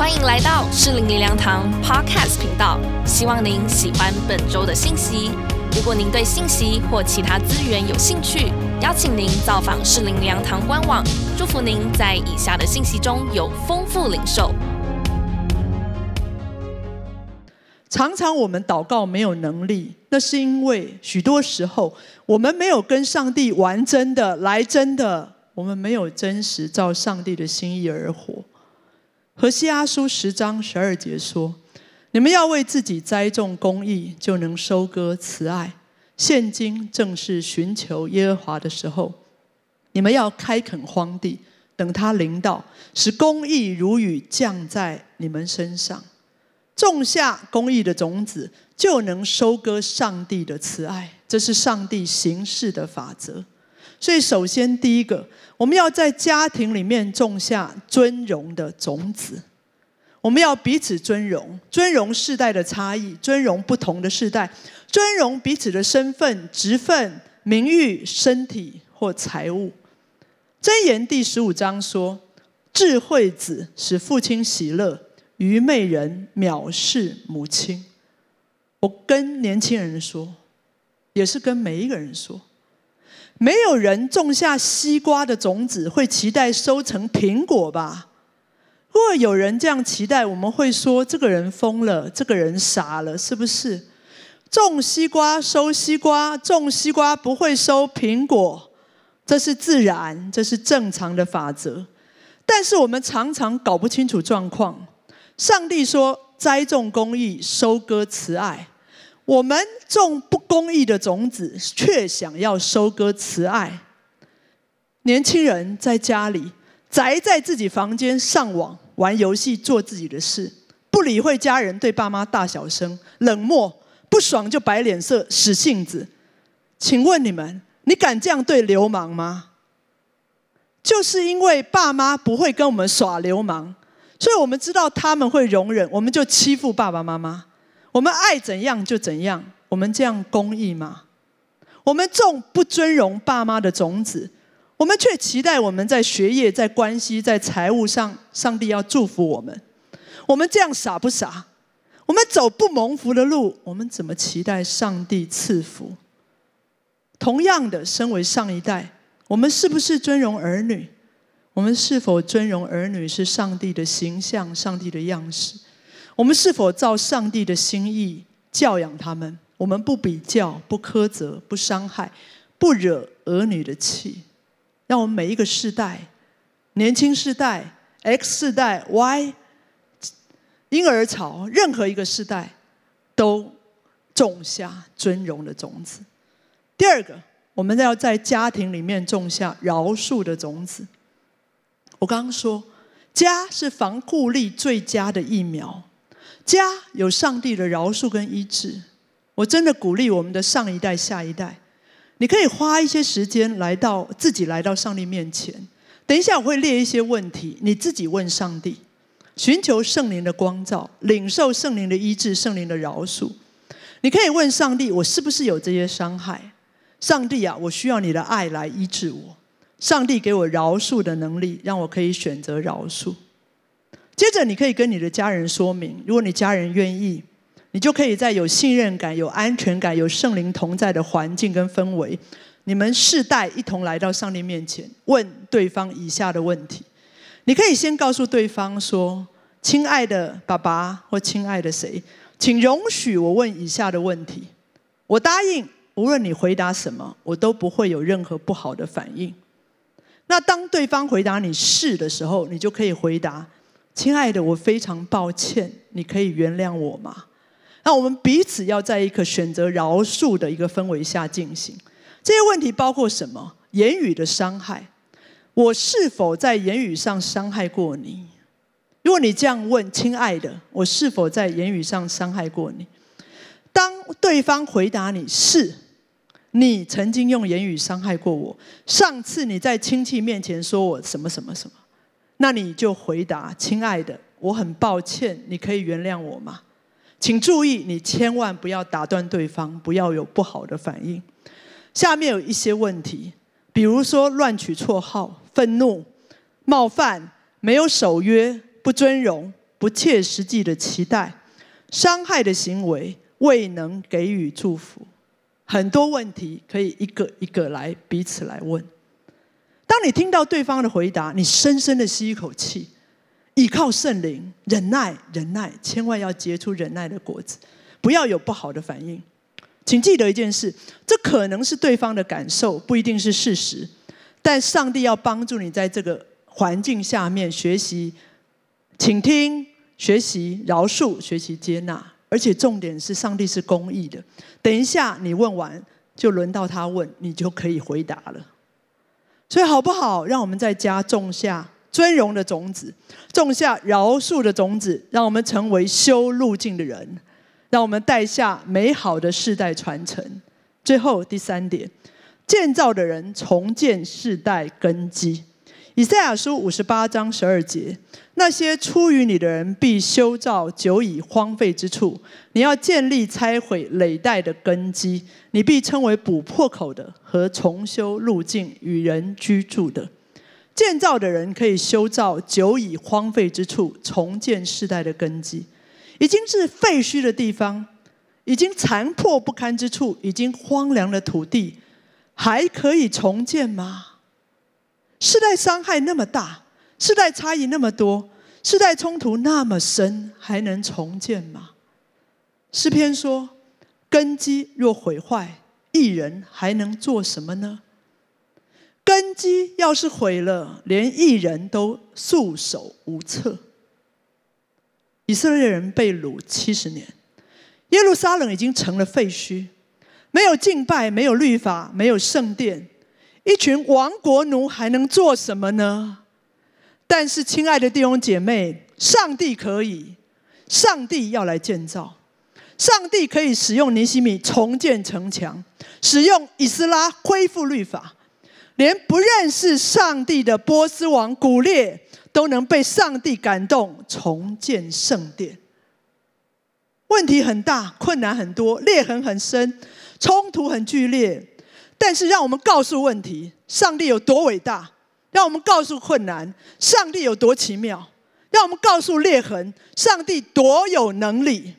欢迎来到适龄灵粮堂 Podcast 频道，希望您喜欢本周的信息。如果您对信息或其他资源有兴趣，邀请您造访适龄粮堂官网。祝福您在以下的信息中有丰富领受。常常我们祷告没有能力，那是因为许多时候我们没有跟上帝玩真的、来真的，我们没有真实照上帝的心意而活。何西阿书十章十二节说：“你们要为自己栽种公义，就能收割慈爱。现今正是寻求耶和华的时候，你们要开垦荒地，等他临到，使公义如雨降在你们身上。”种下公义的种子，就能收割上帝的慈爱。这是上帝行事的法则。所以，首先第一个，我们要在家庭里面种下尊荣的种子。我们要彼此尊荣，尊荣世代的差异，尊荣不同的世代，尊荣彼此的身份、职分、名誉、身体或财物。箴言第十五章说：“智慧子使父亲喜乐。”愚昧人藐视母亲。我跟年轻人说，也是跟每一个人说，没有人种下西瓜的种子会期待收成苹果吧？如果有人这样期待，我们会说这个人疯了，这个人傻了，是不是？种西瓜收西瓜，种西瓜不会收苹果，这是自然，这是正常的法则。但是我们常常搞不清楚状况。上帝说：“栽种公义，收割慈爱。”我们种不公义的种子，却想要收割慈爱。年轻人在家里宅在自己房间上网玩游戏，做自己的事，不理会家人对爸妈大小声，冷漠，不爽就摆脸色，使性子。请问你们，你敢这样对流氓吗？就是因为爸妈不会跟我们耍流氓。所以我们知道他们会容忍，我们就欺负爸爸妈妈。我们爱怎样就怎样，我们这样公义吗？我们种不尊荣爸妈的种子，我们却期待我们在学业、在关系、在财务上，上帝要祝福我们。我们这样傻不傻？我们走不蒙福的路，我们怎么期待上帝赐福？同样的，身为上一代，我们是不是尊荣儿女？我们是否尊荣儿女是上帝的形象、上帝的样式？我们是否照上帝的心意教养他们？我们不比较、不苛责、不伤害、不惹儿女的气，让我们每一个世代、年轻世代、X 世代、Y 婴儿潮，任何一个世代都种下尊荣的种子。第二个，我们要在家庭里面种下饶恕的种子。我刚刚说，家是防护力最佳的疫苗，家有上帝的饶恕跟医治。我真的鼓励我们的上一代、下一代，你可以花一些时间来到自己来到上帝面前。等一下我会列一些问题，你自己问上帝，寻求圣灵的光照，领受圣灵的医治、圣灵的饶恕。你可以问上帝：我是不是有这些伤害？上帝啊，我需要你的爱来医治我。上帝给我饶恕的能力，让我可以选择饶恕。接着，你可以跟你的家人说明，如果你家人愿意，你就可以在有信任感、有安全感、有圣灵同在的环境跟氛围，你们世代一同来到上帝面前，问对方以下的问题。你可以先告诉对方说：“亲爱的爸爸或亲爱的谁，请容许我问以下的问题。我答应，无论你回答什么，我都不会有任何不好的反应。”那当对方回答你是的时候，你就可以回答：“亲爱的，我非常抱歉，你可以原谅我吗？”那我们彼此要在一个选择饶恕的一个氛围下进行。这些问题包括什么？言语的伤害，我是否在言语上伤害过你？如果你这样问：“亲爱的，我是否在言语上伤害过你？”当对方回答你是。你曾经用言语伤害过我。上次你在亲戚面前说我什么什么什么，那你就回答：“亲爱的，我很抱歉，你可以原谅我吗？”请注意，你千万不要打断对方，不要有不好的反应。下面有一些问题，比如说乱取绰号、愤怒、冒犯、没有守约、不尊荣、不切实际的期待、伤害的行为，未能给予祝福。很多问题可以一个一个来彼此来问。当你听到对方的回答，你深深的吸一口气，依靠圣灵，忍耐，忍耐，千万要结出忍耐的果子，不要有不好的反应。请记得一件事，这可能是对方的感受，不一定是事实。但上帝要帮助你在这个环境下面学习倾听、学习饶恕、学习接纳。而且重点是，上帝是公义的。等一下你问完，就轮到他问，你就可以回答了。所以好不好？让我们在家种下尊荣的种子，种下饶恕的种子，让我们成为修路径的人，让我们带下美好的世代传承。最后第三点，建造的人重建世代根基。以赛亚书五十八章十二节。那些出于你的人必修造久已荒废之处，你要建立拆毁累代的根基，你必称为补破口的和重修路径与人居住的。建造的人可以修造久已荒废之处，重建世代的根基。已经是废墟的地方，已经残破不堪之处，已经荒凉的土地，还可以重建吗？世代伤害那么大。世代差异那么多，世代冲突那么深，还能重建吗？诗篇说：“根基若毁坏，一人还能做什么呢？根基要是毁了，连一人都束手无策。”以色列人被掳七十年，耶路撒冷已经成了废墟，没有敬拜，没有律法，没有圣殿，一群亡国奴还能做什么呢？但是，亲爱的弟兄姐妹，上帝可以，上帝要来建造，上帝可以使用尼西米重建城墙，使用以斯拉恢复律法，连不认识上帝的波斯王古列都能被上帝感动重建圣殿。问题很大，困难很多，裂痕很深，冲突很剧烈，但是让我们告诉问题：上帝有多伟大？让我们告诉困难，上帝有多奇妙；让我们告诉裂痕，上帝多有能力。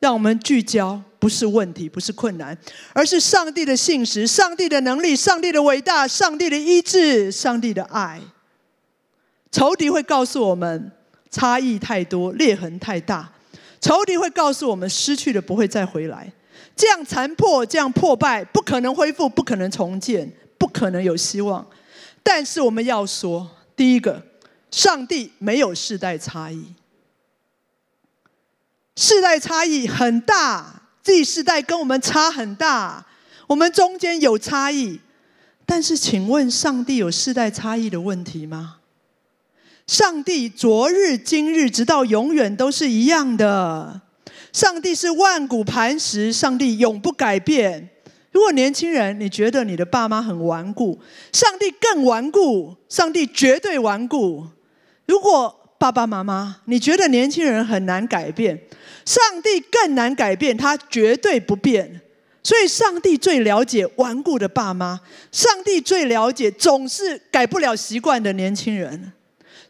让我们聚焦，不是问题，不是困难，而是上帝的信实、上帝的能力、上帝的伟大、上帝的医治、上帝的爱。仇敌会告诉我们，差异太多，裂痕太大。仇敌会告诉我们，失去的不会再回来，这样残破，这样破败，不可能恢复，不可能重建，不可能有希望。但是我们要说，第一个，上帝没有世代差异，世代差异很大，自己世代跟我们差很大，我们中间有差异。但是，请问，上帝有世代差异的问题吗？上帝昨日、今日，直到永远都是一样的。上帝是万古磐石，上帝永不改变。如果年轻人你觉得你的爸妈很顽固，上帝更顽固，上帝绝对顽固。如果爸爸妈妈你觉得年轻人很难改变，上帝更难改变，他绝对不变。所以，上帝最了解顽固的爸妈，上帝最了解总是改不了习惯的年轻人。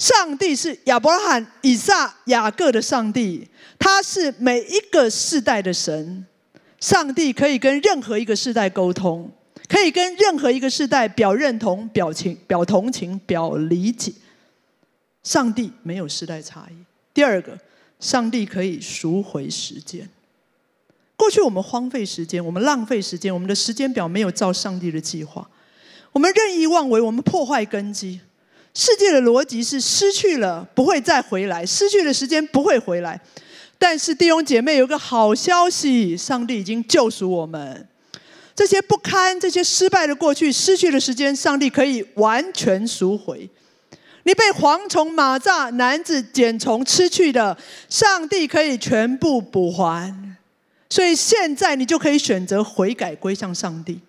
上帝是亚伯拉罕、以撒、雅各的上帝，他是每一个世代的神。上帝可以跟任何一个世代沟通，可以跟任何一个世代表认同、表情、表同情、表理解。上帝没有世代差异。第二个，上帝可以赎回时间。过去我们荒废时间，我们浪费时间，我们的时间表没有照上帝的计划，我们任意妄为，我们破坏根基。世界的逻辑是：失去了不会再回来，失去的时间不会回来。但是弟兄姐妹有个好消息，上帝已经救赎我们。这些不堪、这些失败的过去、失去的时间，上帝可以完全赎回。你被蝗虫、蚂蚱、男子、茧虫吃去的，上帝可以全部补还。所以现在你就可以选择悔改，归向上帝。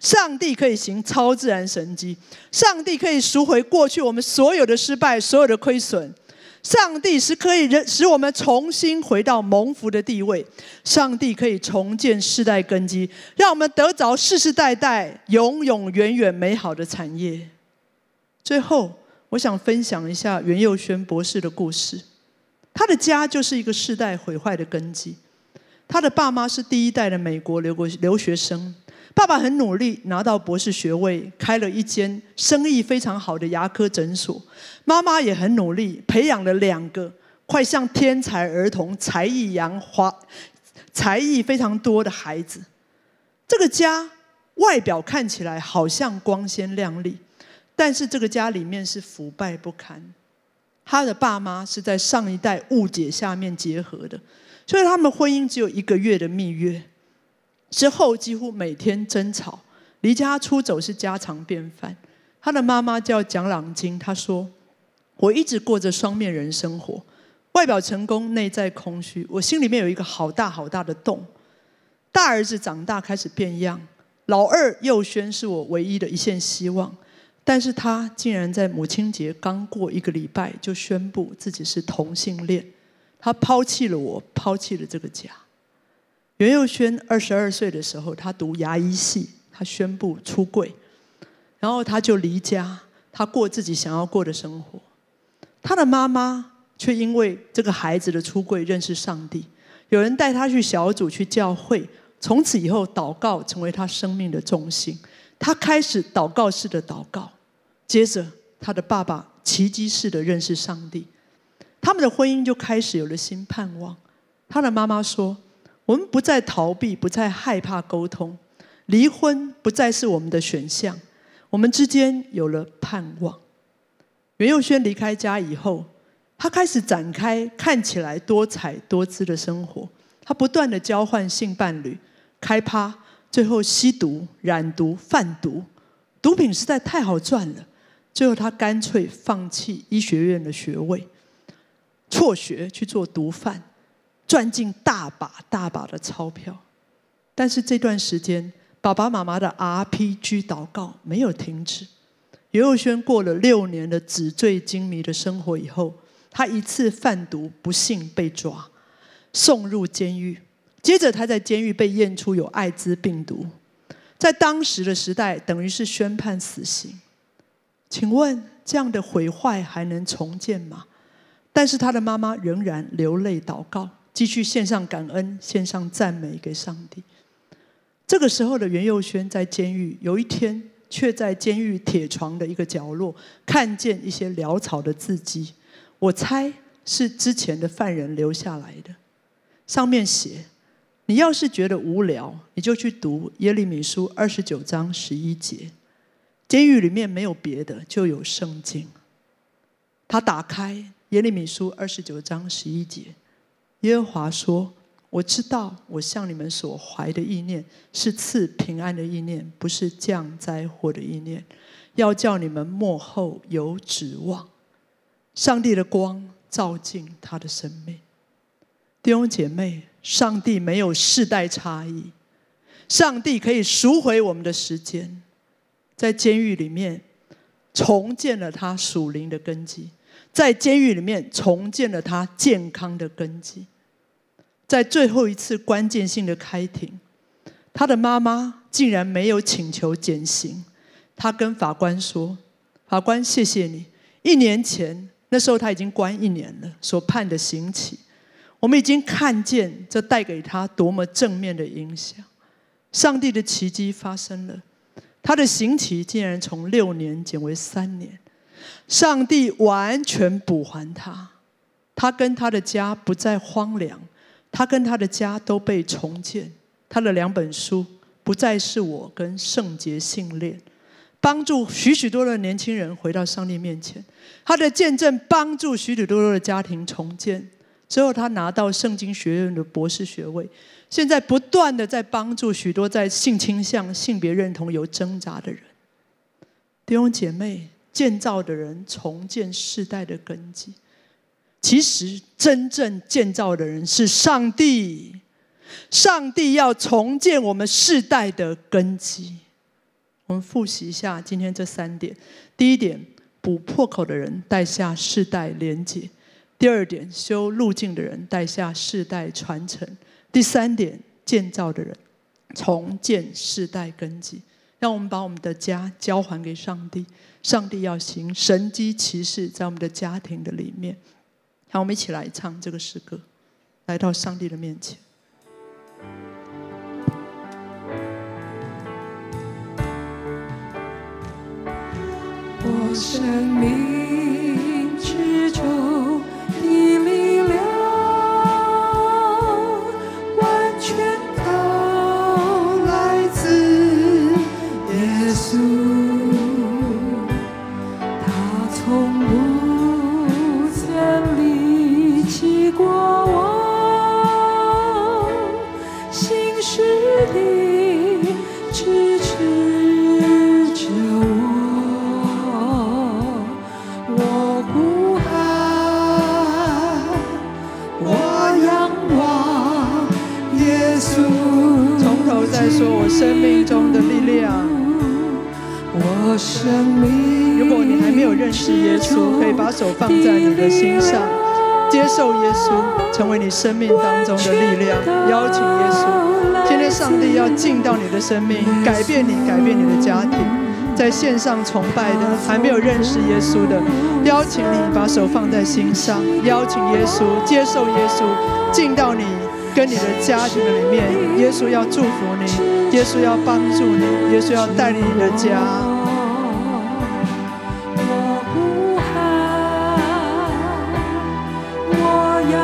上帝可以行超自然神迹，上帝可以赎回过去我们所有的失败、所有的亏损。上帝是可以使我们重新回到蒙福的地位，上帝可以重建世代根基，让我们得着世世代代永永远远美好的产业。最后，我想分享一下袁佑轩博士的故事。他的家就是一个世代毁坏的根基。他的爸妈是第一代的美国留国留学生，爸爸很努力拿到博士学位，开了一间生意非常好的牙科诊所。妈妈也很努力，培养了两个快像天才儿童、才艺洋华、才艺非常多的孩子。这个家外表看起来好像光鲜亮丽，但是这个家里面是腐败不堪。他的爸妈是在上一代误解下面结合的。所以他们婚姻只有一个月的蜜月，之后几乎每天争吵，离家出走是家常便饭。他的妈妈叫蒋朗金，她说：“我一直过着双面人生活，外表成功，内在空虚，我心里面有一个好大好大的洞。大儿子长大开始变样，老二佑轩是我唯一的一线希望，但是他竟然在母亲节刚过一个礼拜就宣布自己是同性恋。”他抛弃了我，抛弃了这个家。袁佑轩二十二岁的时候，他读牙医系，他宣布出柜，然后他就离家，他过自己想要过的生活。他的妈妈却因为这个孩子的出柜认识上帝，有人带他去小组去教会，从此以后祷告成为他生命的重心。他开始祷告式的祷告，接着他的爸爸奇迹式的认识上帝。他们的婚姻就开始有了新盼望。他的妈妈说：“我们不再逃避，不再害怕沟通，离婚不再是我们的选项。我们之间有了盼望。”袁佑轩离开家以后，他开始展开看起来多彩多姿的生活。他不断的交换性伴侣，开趴，最后吸毒、染毒、贩毒，毒品实在太好赚了。最后他干脆放弃医学院的学位。辍学去做毒贩，赚进大把大把的钞票。但是这段时间，爸爸妈妈的 RPG 祷告没有停止。尤佑轩过了六年的纸醉金迷的生活以后，他一次贩毒不幸被抓，送入监狱。接着他在监狱被验出有艾滋病毒，在当时的时代等于是宣判死刑。请问这样的毁坏还能重建吗？但是他的妈妈仍然流泪祷告，继续献上感恩，献上赞美给上帝。这个时候的袁佑轩在监狱，有一天却在监狱铁床的一个角落看见一些潦草的字迹，我猜是之前的犯人留下来的。上面写：“你要是觉得无聊，你就去读耶利米书二十九章十一节。监狱里面没有别的，就有圣经。”他打开。耶利米书二十九章十一节，耶和华说：“我知道我向你们所怀的意念是赐平安的意念，不是降灾祸的意念，要叫你们幕后有指望。”上帝的光照进他的生命。弟兄姐妹，上帝没有世代差异，上帝可以赎回我们的时间，在监狱里面重建了他属灵的根基。在监狱里面重建了他健康的根基，在最后一次关键性的开庭，他的妈妈竟然没有请求减刑。他跟法官说：“法官，谢谢你。一年前那时候他已经关一年了，所判的刑期，我们已经看见这带给他多么正面的影响。上帝的奇迹发生了，他的刑期竟然从六年减为三年。”上帝完全补还他，他跟他的家不再荒凉，他跟他的家都被重建。他的两本书不再是我跟圣洁信恋，帮助许许多多的年轻人回到上帝面前。他的见证帮助许许多多的家庭重建。之后，他拿到圣经学院的博士学位，现在不断的在帮助许多在性倾向、性别认同有挣扎的人。弟兄姐妹。建造的人重建世代的根基，其实真正建造的人是上帝。上帝要重建我们世代的根基。我们复习一下今天这三点：第一点，补破口的人带下世代连结；第二点，修路径的人带下世代传承；第三点，建造的人重建世代根基。让我们把我们的家交还给上帝。上帝要行神机骑士在我们的家庭的里面。好，我们一起来唱这个诗歌，来到上帝的面前。我生命从头再说，我生命中的力量。我生命。如果你还没有认识耶稣，可以把手放在你的心上，接受耶稣，成为你生命当中的力量。邀请耶稣，今天上帝要进到你的生命，改变你，改变你的家庭。在线上崇拜的，还没有认识耶稣的，邀请你把手放在心上，邀请耶稣，接受耶稣，进到你跟你的家庭的里面。耶稣要祝福你，耶稣要帮助你，耶稣要带领你的家。我呼喊，我仰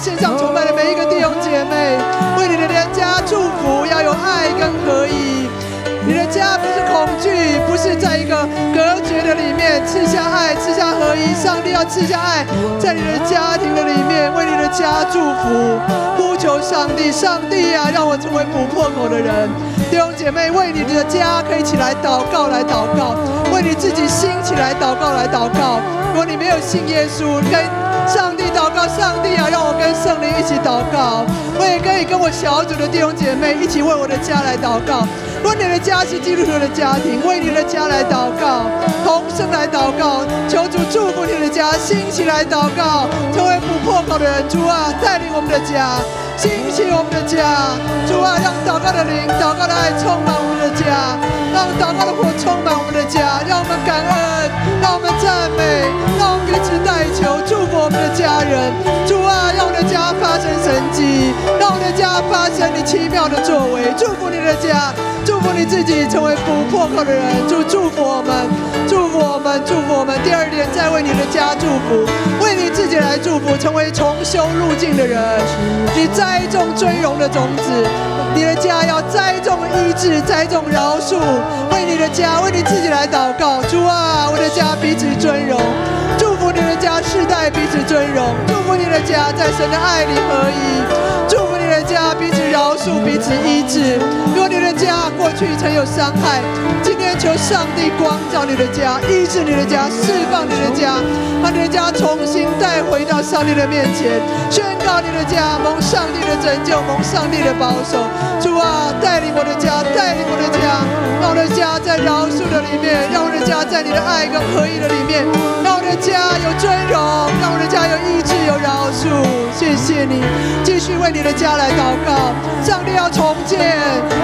线上崇拜的每一个弟兄姐妹，为你的家祝福，要有爱跟合一。你的家不是恐惧，不是在一个隔绝的里面，赐下爱，赐下合一。上帝要赐下爱，在你的家庭的里面，为你的家祝福，呼求上帝，上帝啊，让我成为不破口的人。弟兄姐妹，为你的家可以起来祷告，来祷告；为你自己兴起来祷告，来祷告。如果你没有信耶稣，跟上帝告，上帝啊，让我跟圣灵一起祷告。我也可以跟我小组的弟兄姐妹一起为我的家来祷告。为你的家是基督徒的家庭，为你的家来祷告，同声来祷告，求主祝福你的家，兴起来祷告，成为不破口的人。主啊，带领我们的家，兴起我们的家。主啊，让祷告的灵、祷告的爱充满我们的家，让祷告的火充满我们的家，让我们感恩，让我们赞美，让我们彼此代求，祝福我们的家人。主啊，让我们的家发生神迹，让我们的家发生你奇妙的作为，祝福你的家。祝福你自己成为不破口的人，祝祝福我们，我们，祝福我们。第二点，再为你的家祝福，为你自己来祝福，成为重修路径的人。你栽种尊荣的种子，你的家要栽种医治，栽种饶恕。为你的家，为你自己来祷告。主啊，我的家彼此尊荣，祝福你的家世代彼此尊荣，祝福你的家在神的爱里合一，祝家彼此饶恕，彼此医治。如果你的家过去曾有伤害，今天求上帝光照你的家，医治你的家，释放你的家，把你的家重新带回到上帝的面前，宣告你的家蒙上帝的拯救，蒙上帝的保守。主啊，带领我的家，带领我的家，让我的家在饶恕的里面，让我的家在你的爱跟合一的里面，让我的家有尊荣，让我的家有医治，有饶恕。谢谢你，继续为你的家来祷告。上帝要重建，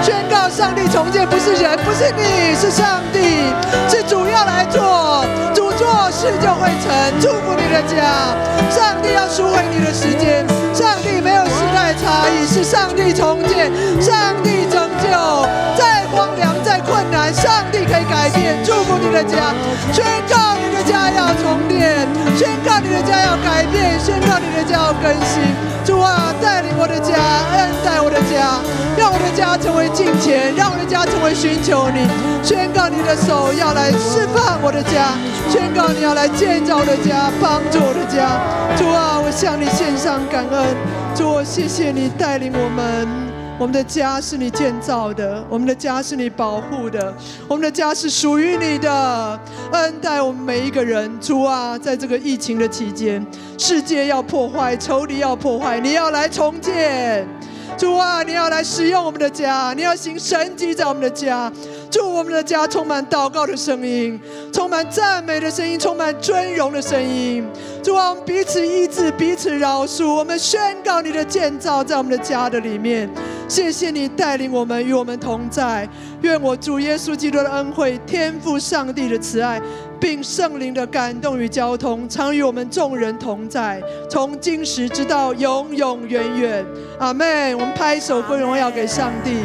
宣告上帝重建不是人，不是你，是上帝，是主要来做，主做事就会成。祝福你的家，上帝要赎回你的时间。上帝没有时代差异，是上帝重建，上帝拯救。再荒凉，再困难，上帝可以改变。祝福你的家，宣告你的家要重建，宣告你的家要改变，宣告你的家要更新。主啊，带领我的家，恩待我的家，让我的家成为金钱，让我的家成为寻求你。宣告你的手要来释放我的家，宣告你要来建造我的家，帮助我的家。主啊，我向你献上感恩。主，谢谢你带领我们。我们的家是你建造的，我们的家是你保护的，我们的家是属于你的。恩待我们每一个人，主啊，在这个疫情的期间，世界要破坏，仇敌要破坏，你要来重建。主啊，你要来使用我们的家，你要行神迹在我们的家。祝我们的家充满祷告的声音，充满赞美的声音，充满尊荣的声音。祝，我们彼此医治，彼此饶恕。我们宣告你的建造在我们的家的里面。谢谢你带领我们，与我们同在。愿我主耶稣基督的恩惠、天父上帝的慈爱，并圣灵的感动与交通，常与我们众人同在，从今时直到永永远远。阿妹，我们拍手归荣耀给上帝。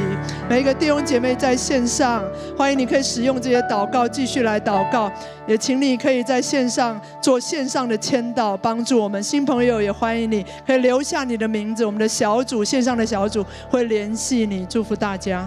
每一个弟兄姐妹在线上，欢迎你可以使用这些祷告继续来祷告，也请你可以在线上做线上的签到，帮助我们新朋友也欢迎你可以留下你的名字，我们的小组线上的小组会联系你，祝福大家。